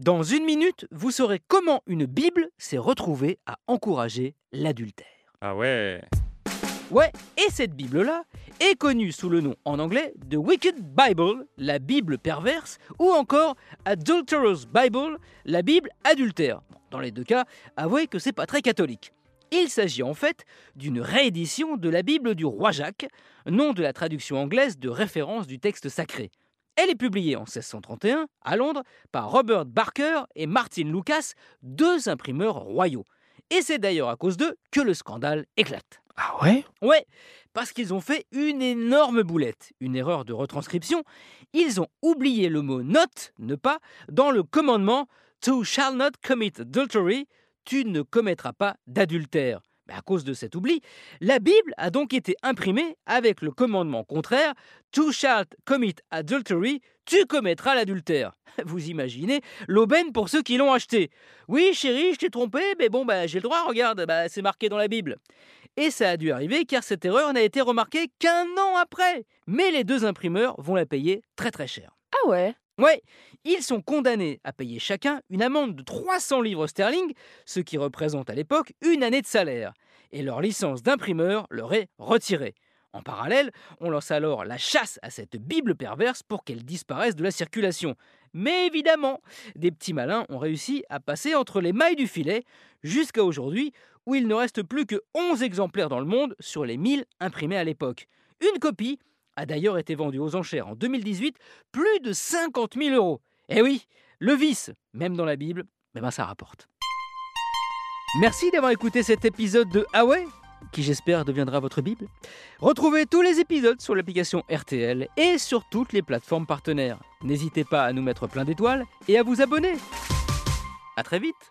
Dans une minute, vous saurez comment une Bible s'est retrouvée à encourager l'adultère. Ah ouais Ouais, et cette Bible-là est connue sous le nom en anglais de Wicked Bible, la Bible perverse, ou encore Adulterous Bible, la Bible adultère. Dans les deux cas, avouez que c'est pas très catholique. Il s'agit en fait d'une réédition de la Bible du roi Jacques, nom de la traduction anglaise de référence du texte sacré. Elle est publiée en 1631 à Londres par Robert Barker et Martin Lucas, deux imprimeurs royaux. Et c'est d'ailleurs à cause d'eux que le scandale éclate. Ah ouais? Ouais, parce qu'ils ont fait une énorme boulette, une erreur de retranscription. Ils ont oublié le mot not, ne pas, dans le commandement To shall not commit adultery, tu ne commettras pas d'adultère. Mais à cause de cet oubli, la Bible a donc été imprimée avec le commandement contraire To shalt commit adultery, tu commettras l'adultère. Vous imaginez l'aubaine pour ceux qui l'ont acheté. Oui, chérie, je t'ai trompé, mais bon, bah, j'ai le droit, regarde, bah, c'est marqué dans la Bible. Et ça a dû arriver car cette erreur n'a été remarquée qu'un an après. Mais les deux imprimeurs vont la payer très très cher. Ah ouais? Ouais, ils sont condamnés à payer chacun une amende de 300 livres sterling, ce qui représente à l'époque une année de salaire. Et leur licence d'imprimeur leur est retirée. En parallèle, on lance alors la chasse à cette Bible perverse pour qu'elle disparaisse de la circulation. Mais évidemment, des petits malins ont réussi à passer entre les mailles du filet jusqu'à aujourd'hui où il ne reste plus que 11 exemplaires dans le monde sur les 1000 imprimés à l'époque. Une copie a d'ailleurs été vendue aux enchères en 2018 plus de 50 000 euros. Eh oui, le vice, même dans la Bible, eh ben ça rapporte. Merci d'avoir écouté cet épisode de Ah qui j'espère deviendra votre Bible. Retrouvez tous les épisodes sur l'application RTL et sur toutes les plateformes partenaires. N'hésitez pas à nous mettre plein d'étoiles et à vous abonner. A très vite